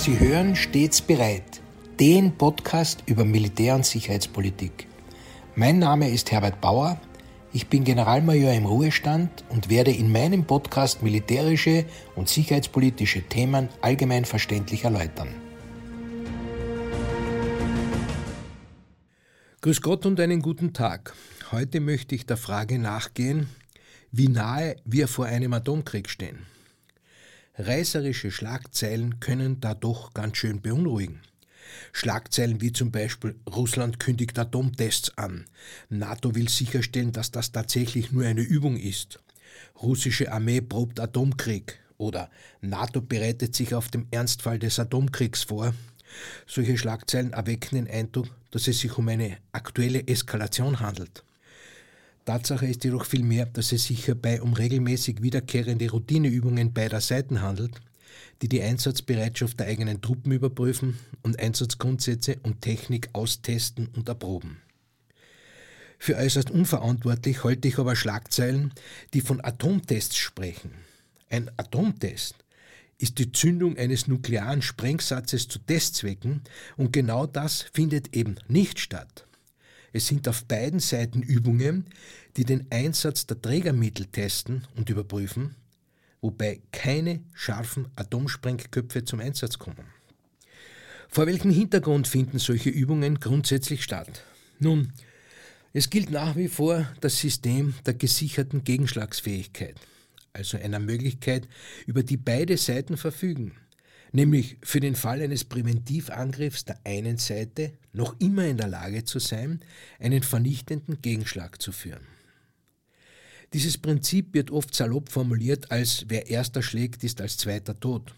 Sie hören stets bereit, den Podcast über Militär- und Sicherheitspolitik. Mein Name ist Herbert Bauer, ich bin Generalmajor im Ruhestand und werde in meinem Podcast militärische und sicherheitspolitische Themen allgemein verständlich erläutern. Grüß Gott und einen guten Tag. Heute möchte ich der Frage nachgehen, wie nahe wir vor einem Atomkrieg stehen. Reißerische Schlagzeilen können da doch ganz schön beunruhigen. Schlagzeilen wie zum Beispiel Russland kündigt Atomtests an, NATO will sicherstellen, dass das tatsächlich nur eine Übung ist, russische Armee probt Atomkrieg oder NATO bereitet sich auf den Ernstfall des Atomkriegs vor. Solche Schlagzeilen erwecken den Eindruck, dass es sich um eine aktuelle Eskalation handelt. Tatsache ist jedoch vielmehr, dass es sich hierbei um regelmäßig wiederkehrende Routineübungen beider Seiten handelt, die die Einsatzbereitschaft der eigenen Truppen überprüfen und Einsatzgrundsätze und Technik austesten und erproben. Für äußerst unverantwortlich halte ich aber Schlagzeilen, die von Atomtests sprechen. Ein Atomtest ist die Zündung eines nuklearen Sprengsatzes zu Testzwecken und genau das findet eben nicht statt. Es sind auf beiden Seiten Übungen, die den Einsatz der Trägermittel testen und überprüfen, wobei keine scharfen Atomsprengköpfe zum Einsatz kommen. Vor welchem Hintergrund finden solche Übungen grundsätzlich statt? Nun, es gilt nach wie vor das System der gesicherten Gegenschlagsfähigkeit, also einer Möglichkeit, über die beide Seiten verfügen nämlich für den Fall eines Präventivangriffs der einen Seite noch immer in der Lage zu sein, einen vernichtenden Gegenschlag zu führen. Dieses Prinzip wird oft salopp formuliert als wer erster schlägt, ist als zweiter tot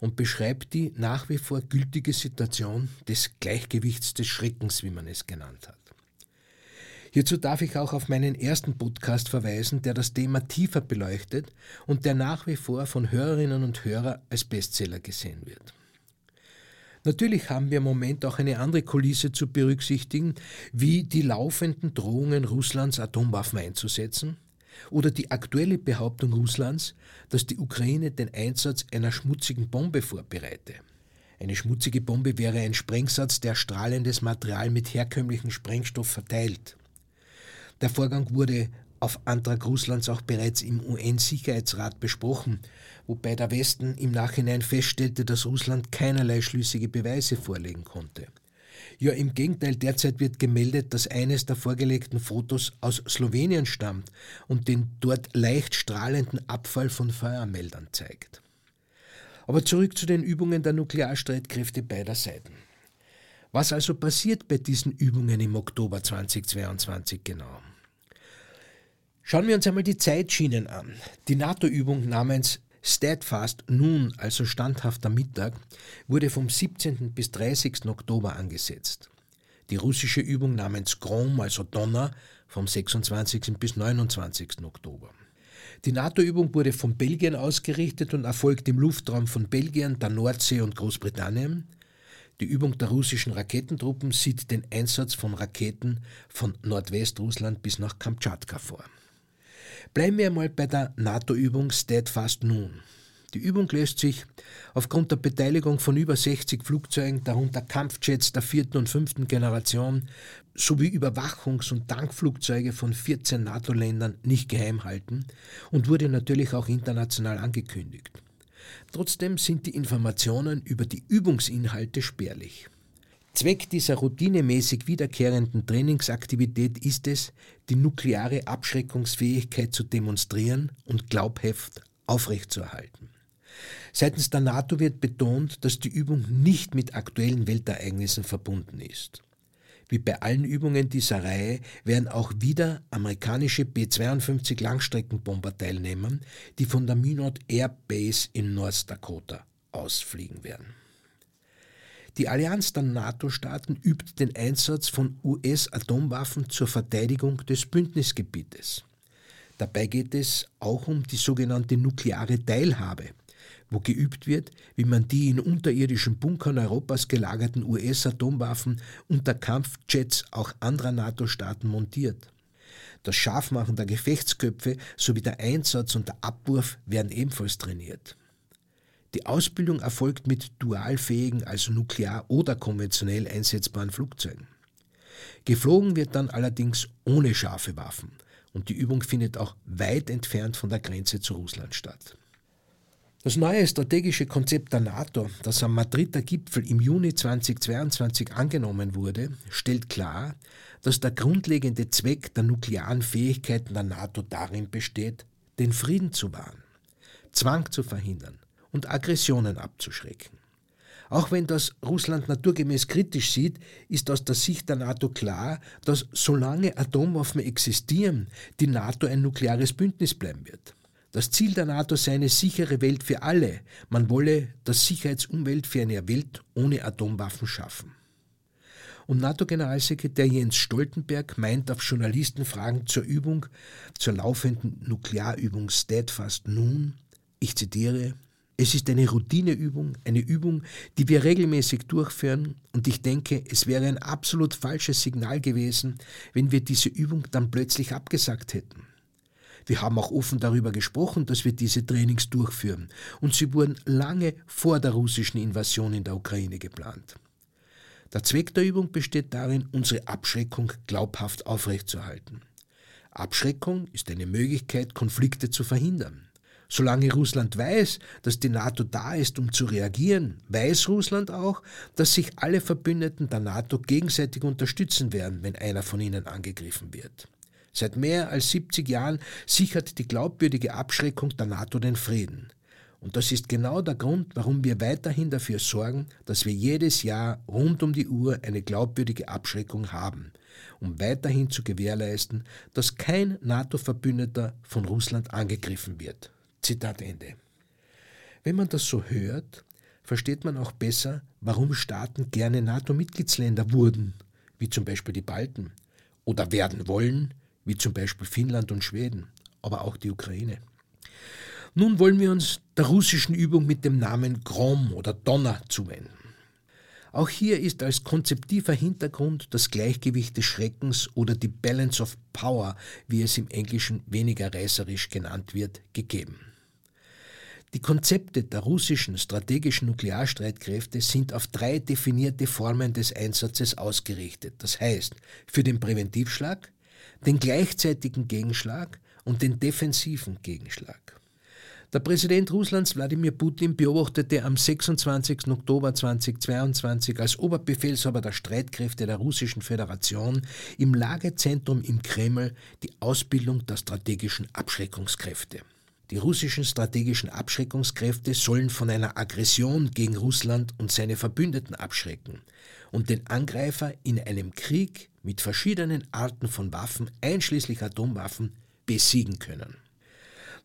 und beschreibt die nach wie vor gültige Situation des Gleichgewichts des Schreckens, wie man es genannt hat. Hierzu darf ich auch auf meinen ersten Podcast verweisen, der das Thema tiefer beleuchtet und der nach wie vor von Hörerinnen und Hörern als Bestseller gesehen wird. Natürlich haben wir im Moment auch eine andere Kulisse zu berücksichtigen, wie die laufenden Drohungen Russlands, Atomwaffen einzusetzen oder die aktuelle Behauptung Russlands, dass die Ukraine den Einsatz einer schmutzigen Bombe vorbereite. Eine schmutzige Bombe wäre ein Sprengsatz, der strahlendes Material mit herkömmlichem Sprengstoff verteilt. Der Vorgang wurde auf Antrag Russlands auch bereits im UN-Sicherheitsrat besprochen, wobei der Westen im Nachhinein feststellte, dass Russland keinerlei schlüssige Beweise vorlegen konnte. Ja, im Gegenteil, derzeit wird gemeldet, dass eines der vorgelegten Fotos aus Slowenien stammt und den dort leicht strahlenden Abfall von Feuermeldern zeigt. Aber zurück zu den Übungen der Nuklearstreitkräfte beider Seiten. Was also passiert bei diesen Übungen im Oktober 2022 genau? Schauen wir uns einmal die Zeitschienen an. Die NATO-Übung namens Steadfast Noon, also standhafter Mittag, wurde vom 17. bis 30. Oktober angesetzt. Die russische Übung namens Grom, also Donner, vom 26. bis 29. Oktober. Die NATO-Übung wurde von Belgien ausgerichtet und erfolgt im Luftraum von Belgien, der Nordsee und Großbritannien. Die Übung der russischen Raketentruppen sieht den Einsatz von Raketen von Nordwestrussland bis nach Kamtschatka vor. Bleiben wir einmal bei der NATO-Übung Steadfast Noon. Die Übung löst sich aufgrund der Beteiligung von über 60 Flugzeugen, darunter Kampfjets der vierten und fünften Generation, sowie Überwachungs- und Tankflugzeuge von 14 NATO-Ländern nicht geheim halten und wurde natürlich auch international angekündigt. Trotzdem sind die Informationen über die Übungsinhalte spärlich. Zweck dieser routinemäßig wiederkehrenden Trainingsaktivität ist es, die nukleare Abschreckungsfähigkeit zu demonstrieren und glaubhaft aufrechtzuerhalten. Seitens der NATO wird betont, dass die Übung nicht mit aktuellen Weltereignissen verbunden ist. Wie bei allen Übungen dieser Reihe werden auch wieder amerikanische B-52 Langstreckenbomber teilnehmen, die von der Minot Air Base in North Dakota ausfliegen werden. Die Allianz der NATO-Staaten übt den Einsatz von US-Atomwaffen zur Verteidigung des Bündnisgebietes. Dabei geht es auch um die sogenannte nukleare Teilhabe, wo geübt wird, wie man die in unterirdischen Bunkern Europas gelagerten US-Atomwaffen unter Kampfjets auch anderer NATO-Staaten montiert. Das Scharfmachen der Gefechtsköpfe sowie der Einsatz und der Abwurf werden ebenfalls trainiert. Die Ausbildung erfolgt mit dualfähigen, also nuklear oder konventionell einsetzbaren Flugzeugen. Geflogen wird dann allerdings ohne scharfe Waffen und die Übung findet auch weit entfernt von der Grenze zu Russland statt. Das neue strategische Konzept der NATO, das am Madrider Gipfel im Juni 2022 angenommen wurde, stellt klar, dass der grundlegende Zweck der nuklearen Fähigkeiten der NATO darin besteht, den Frieden zu wahren, Zwang zu verhindern und Aggressionen abzuschrecken. Auch wenn das Russland naturgemäß kritisch sieht, ist aus der Sicht der NATO klar, dass solange Atomwaffen existieren, die NATO ein nukleares Bündnis bleiben wird. Das Ziel der NATO sei eine sichere Welt für alle. Man wolle das Sicherheitsumwelt für eine Welt ohne Atomwaffen schaffen. Und NATO-Generalsekretär Jens Stoltenberg meint auf Journalistenfragen zur Übung, zur laufenden Nuklearübung Steadfast nun, ich zitiere, es ist eine Routineübung, eine Übung, die wir regelmäßig durchführen und ich denke, es wäre ein absolut falsches Signal gewesen, wenn wir diese Übung dann plötzlich abgesagt hätten. Wir haben auch offen darüber gesprochen, dass wir diese Trainings durchführen und sie wurden lange vor der russischen Invasion in der Ukraine geplant. Der Zweck der Übung besteht darin, unsere Abschreckung glaubhaft aufrechtzuerhalten. Abschreckung ist eine Möglichkeit, Konflikte zu verhindern. Solange Russland weiß, dass die NATO da ist, um zu reagieren, weiß Russland auch, dass sich alle Verbündeten der NATO gegenseitig unterstützen werden, wenn einer von ihnen angegriffen wird. Seit mehr als 70 Jahren sichert die glaubwürdige Abschreckung der NATO den Frieden. Und das ist genau der Grund, warum wir weiterhin dafür sorgen, dass wir jedes Jahr rund um die Uhr eine glaubwürdige Abschreckung haben, um weiterhin zu gewährleisten, dass kein NATO-Verbündeter von Russland angegriffen wird. Zitat Ende. Wenn man das so hört, versteht man auch besser, warum Staaten gerne NATO-Mitgliedsländer wurden, wie zum Beispiel die Balten, oder werden wollen, wie zum Beispiel Finnland und Schweden, aber auch die Ukraine. Nun wollen wir uns der russischen Übung mit dem Namen Grom oder Donner zuwenden. Auch hier ist als konzeptiver Hintergrund das Gleichgewicht des Schreckens oder die Balance of Power, wie es im Englischen weniger reißerisch genannt wird, gegeben. Die Konzepte der russischen strategischen Nuklearstreitkräfte sind auf drei definierte Formen des Einsatzes ausgerichtet. Das heißt, für den Präventivschlag, den gleichzeitigen Gegenschlag und den defensiven Gegenschlag. Der Präsident Russlands Wladimir Putin beobachtete am 26. Oktober 2022 als Oberbefehlshaber der Streitkräfte der Russischen Föderation im Lagezentrum im Kreml die Ausbildung der strategischen Abschreckungskräfte. Die russischen strategischen Abschreckungskräfte sollen von einer Aggression gegen Russland und seine Verbündeten abschrecken und den Angreifer in einem Krieg mit verschiedenen Arten von Waffen, einschließlich Atomwaffen, besiegen können.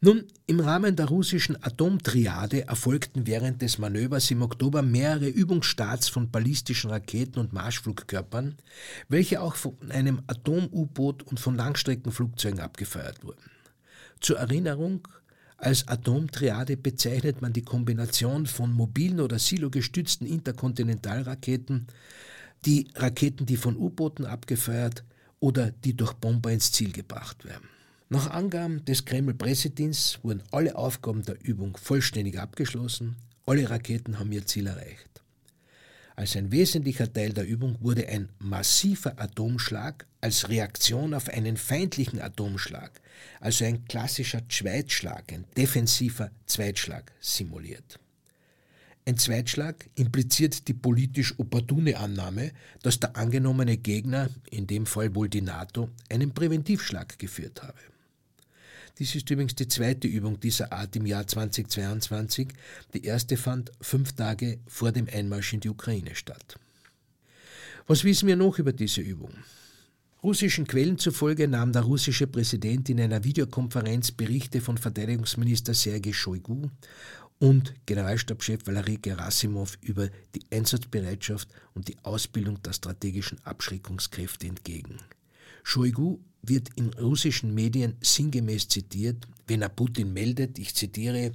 Nun, im Rahmen der russischen Atomtriade erfolgten während des Manövers im Oktober mehrere Übungsstarts von ballistischen Raketen und Marschflugkörpern, welche auch von einem Atom-U-Boot und von Langstreckenflugzeugen abgefeuert wurden. Zur Erinnerung, als Atomtriade bezeichnet man die Kombination von mobilen oder silogestützten Interkontinentalraketen, die Raketen, die von U-Booten abgefeuert oder die durch Bomber ins Ziel gebracht werden. Nach Angaben des Kreml-Pressedienstes wurden alle Aufgaben der Übung vollständig abgeschlossen, alle Raketen haben ihr Ziel erreicht. Als ein wesentlicher Teil der Übung wurde ein massiver Atomschlag als Reaktion auf einen feindlichen Atomschlag, also ein klassischer Zweitschlag, ein defensiver Zweitschlag simuliert. Ein Zweitschlag impliziert die politisch opportune Annahme, dass der angenommene Gegner, in dem Fall wohl die NATO, einen Präventivschlag geführt habe. Dies ist übrigens die zweite Übung dieser Art im Jahr 2022. Die erste fand fünf Tage vor dem Einmarsch in die Ukraine statt. Was wissen wir noch über diese Übung? Russischen Quellen zufolge nahm der russische Präsident in einer Videokonferenz Berichte von Verteidigungsminister Sergei Shoigu und Generalstabschef Valery Gerasimov über die Einsatzbereitschaft und die Ausbildung der strategischen Abschreckungskräfte entgegen. Shoigu wird in russischen Medien sinngemäß zitiert, wenn er Putin meldet, ich zitiere,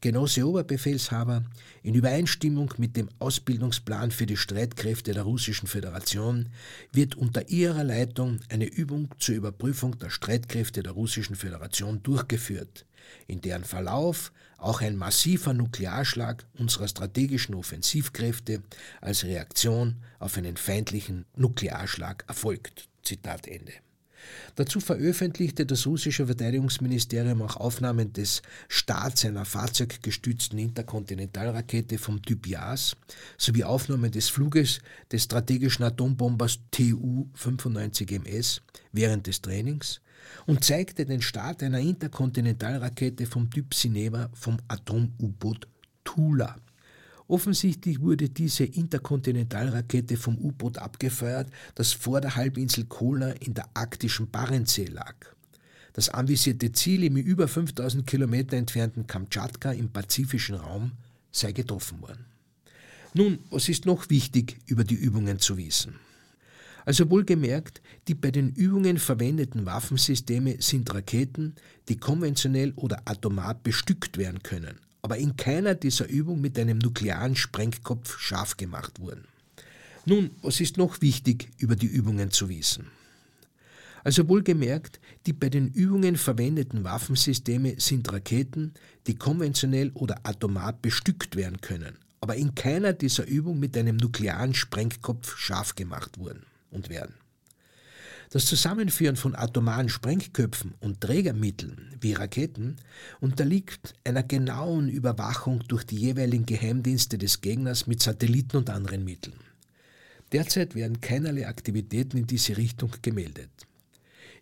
Genosse Oberbefehlshaber, in Übereinstimmung mit dem Ausbildungsplan für die Streitkräfte der Russischen Föderation wird unter ihrer Leitung eine Übung zur Überprüfung der Streitkräfte der Russischen Föderation durchgeführt. in deren Verlauf auch ein massiver Nuklearschlag unserer strategischen Offensivkräfte als Reaktion auf einen feindlichen Nuklearschlag erfolgt. Zitat Ende. Dazu veröffentlichte das russische Verteidigungsministerium auch Aufnahmen des Starts einer fahrzeuggestützten Interkontinentalrakete vom Typ JAS sowie Aufnahmen des Fluges des strategischen Atombombers Tu-95MS während des Trainings und zeigte den Start einer Interkontinentalrakete vom Typ Sineva vom Atom-U-Boot Tula. Offensichtlich wurde diese Interkontinentalrakete vom U-Boot abgefeuert, das vor der Halbinsel Kola in der arktischen Barentssee lag. Das anvisierte Ziel im über 5000 Kilometer entfernten Kamtschatka im pazifischen Raum sei getroffen worden. Nun, was ist noch wichtig über die Übungen zu wissen? Also wohlgemerkt, die bei den Übungen verwendeten Waffensysteme sind Raketen, die konventionell oder atomar bestückt werden können, aber in keiner dieser Übungen mit einem nuklearen Sprengkopf scharf gemacht wurden. Nun, was ist noch wichtig über die Übungen zu wissen? Also wohlgemerkt, die bei den Übungen verwendeten Waffensysteme sind Raketen, die konventionell oder atomar bestückt werden können, aber in keiner dieser Übungen mit einem nuklearen Sprengkopf scharf gemacht wurden und werden. Das Zusammenführen von atomaren Sprengköpfen und Trägermitteln wie Raketen unterliegt einer genauen Überwachung durch die jeweiligen Geheimdienste des Gegners mit Satelliten und anderen Mitteln. Derzeit werden keinerlei Aktivitäten in diese Richtung gemeldet.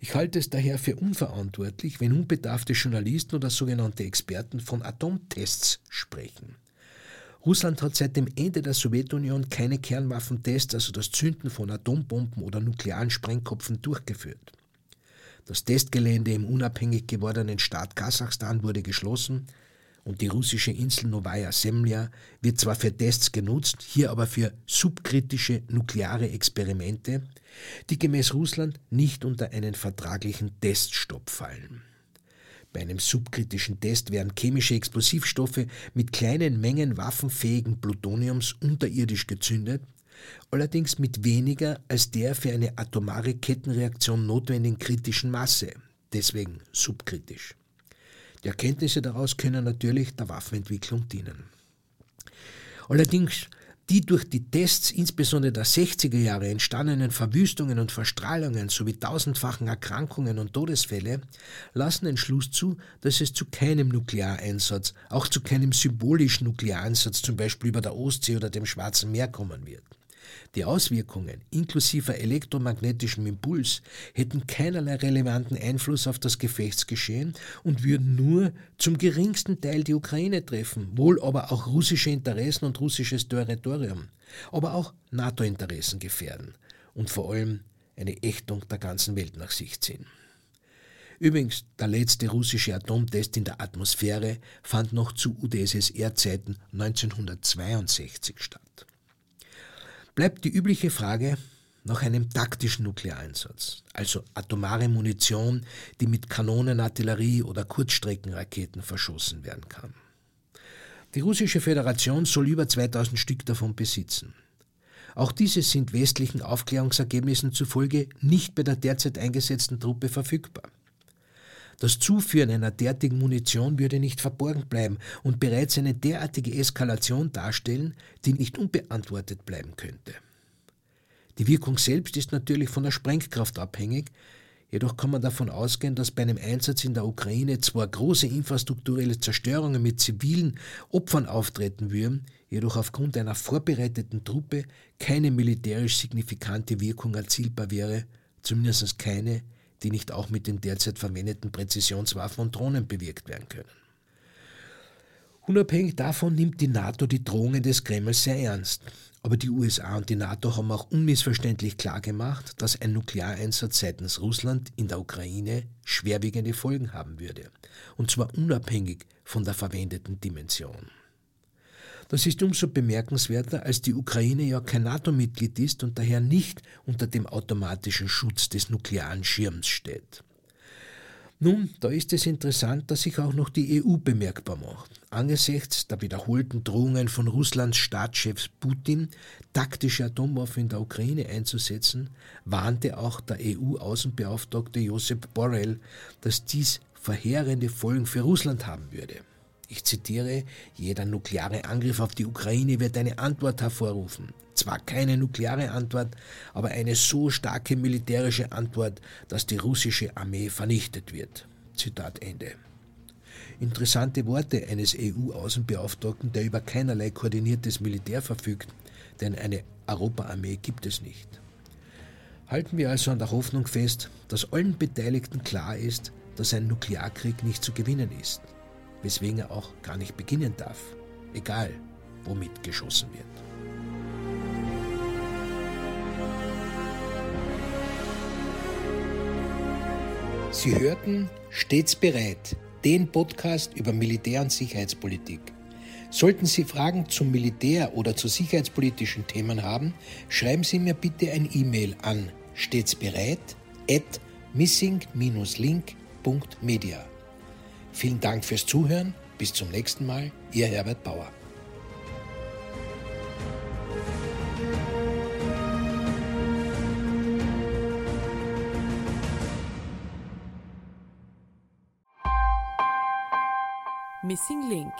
Ich halte es daher für unverantwortlich, wenn unbedarfte Journalisten oder sogenannte Experten von Atomtests sprechen. Russland hat seit dem Ende der Sowjetunion keine Kernwaffentests, also das Zünden von Atombomben oder nuklearen Sprengkopfen, durchgeführt. Das Testgelände im unabhängig gewordenen Staat Kasachstan wurde geschlossen und die russische Insel Novaya Semlja wird zwar für Tests genutzt, hier aber für subkritische nukleare Experimente, die gemäß Russland nicht unter einen vertraglichen Teststopp fallen. Bei einem subkritischen Test werden chemische Explosivstoffe mit kleinen Mengen waffenfähigen Plutoniums unterirdisch gezündet, allerdings mit weniger als der für eine atomare Kettenreaktion notwendigen kritischen Masse, deswegen subkritisch. Die Erkenntnisse daraus können natürlich der Waffenentwicklung dienen. Allerdings die durch die Tests insbesondere der 60er Jahre entstandenen Verwüstungen und Verstrahlungen sowie tausendfachen Erkrankungen und Todesfälle lassen den Schluss zu, dass es zu keinem Nukleareinsatz, auch zu keinem symbolischen Nukleareinsatz zum Beispiel über der Ostsee oder dem Schwarzen Meer kommen wird. Die Auswirkungen inklusive elektromagnetischem Impuls hätten keinerlei relevanten Einfluss auf das Gefechtsgeschehen und würden nur zum geringsten Teil die Ukraine treffen, wohl aber auch russische Interessen und russisches Territorium, aber auch NATO-Interessen gefährden und vor allem eine Ächtung der ganzen Welt nach sich ziehen. Übrigens, der letzte russische Atomtest in der Atmosphäre fand noch zu UdSSR-Zeiten 1962 statt bleibt die übliche Frage nach einem taktischen Nukleareinsatz, also atomare Munition, die mit Kanonen, Artillerie oder Kurzstreckenraketen verschossen werden kann. Die russische Föderation soll über 2000 Stück davon besitzen. Auch diese sind westlichen Aufklärungsergebnissen zufolge nicht bei der derzeit eingesetzten Truppe verfügbar. Das Zuführen einer derartigen Munition würde nicht verborgen bleiben und bereits eine derartige Eskalation darstellen, die nicht unbeantwortet bleiben könnte. Die Wirkung selbst ist natürlich von der Sprengkraft abhängig, jedoch kann man davon ausgehen, dass bei einem Einsatz in der Ukraine zwar große infrastrukturelle Zerstörungen mit zivilen Opfern auftreten würden, jedoch aufgrund einer vorbereiteten Truppe keine militärisch signifikante Wirkung erzielbar wäre, zumindest keine, die nicht auch mit den derzeit verwendeten Präzisionswaffen und Drohnen bewirkt werden können. Unabhängig davon nimmt die NATO die Drohungen des Kremls sehr ernst. Aber die USA und die NATO haben auch unmissverständlich klargemacht, dass ein Nukleareinsatz seitens Russland in der Ukraine schwerwiegende Folgen haben würde. Und zwar unabhängig von der verwendeten Dimension. Das ist umso bemerkenswerter, als die Ukraine ja kein NATO-Mitglied ist und daher nicht unter dem automatischen Schutz des nuklearen Schirms steht. Nun, da ist es interessant, dass sich auch noch die EU bemerkbar macht. Angesichts der wiederholten Drohungen von Russlands Staatschef Putin, taktische Atomwaffen in der Ukraine einzusetzen, warnte auch der EU-Außenbeauftragte Josep Borrell, dass dies verheerende Folgen für Russland haben würde. Ich zitiere, jeder nukleare Angriff auf die Ukraine wird eine Antwort hervorrufen. Zwar keine nukleare Antwort, aber eine so starke militärische Antwort, dass die russische Armee vernichtet wird. Zitat Ende. Interessante Worte eines EU-Außenbeauftragten, der über keinerlei koordiniertes Militär verfügt, denn eine Europaarmee gibt es nicht. Halten wir also an der Hoffnung fest, dass allen Beteiligten klar ist, dass ein Nuklearkrieg nicht zu gewinnen ist weswegen er auch gar nicht beginnen darf, egal womit geschossen wird. Sie hörten Stets bereit, den Podcast über Militär- und Sicherheitspolitik. Sollten Sie Fragen zum Militär oder zu sicherheitspolitischen Themen haben, schreiben Sie mir bitte ein E-Mail an stets bereit at missing-link.media. Vielen Dank fürs Zuhören. Bis zum nächsten Mal. Ihr Herbert Bauer. Missing Link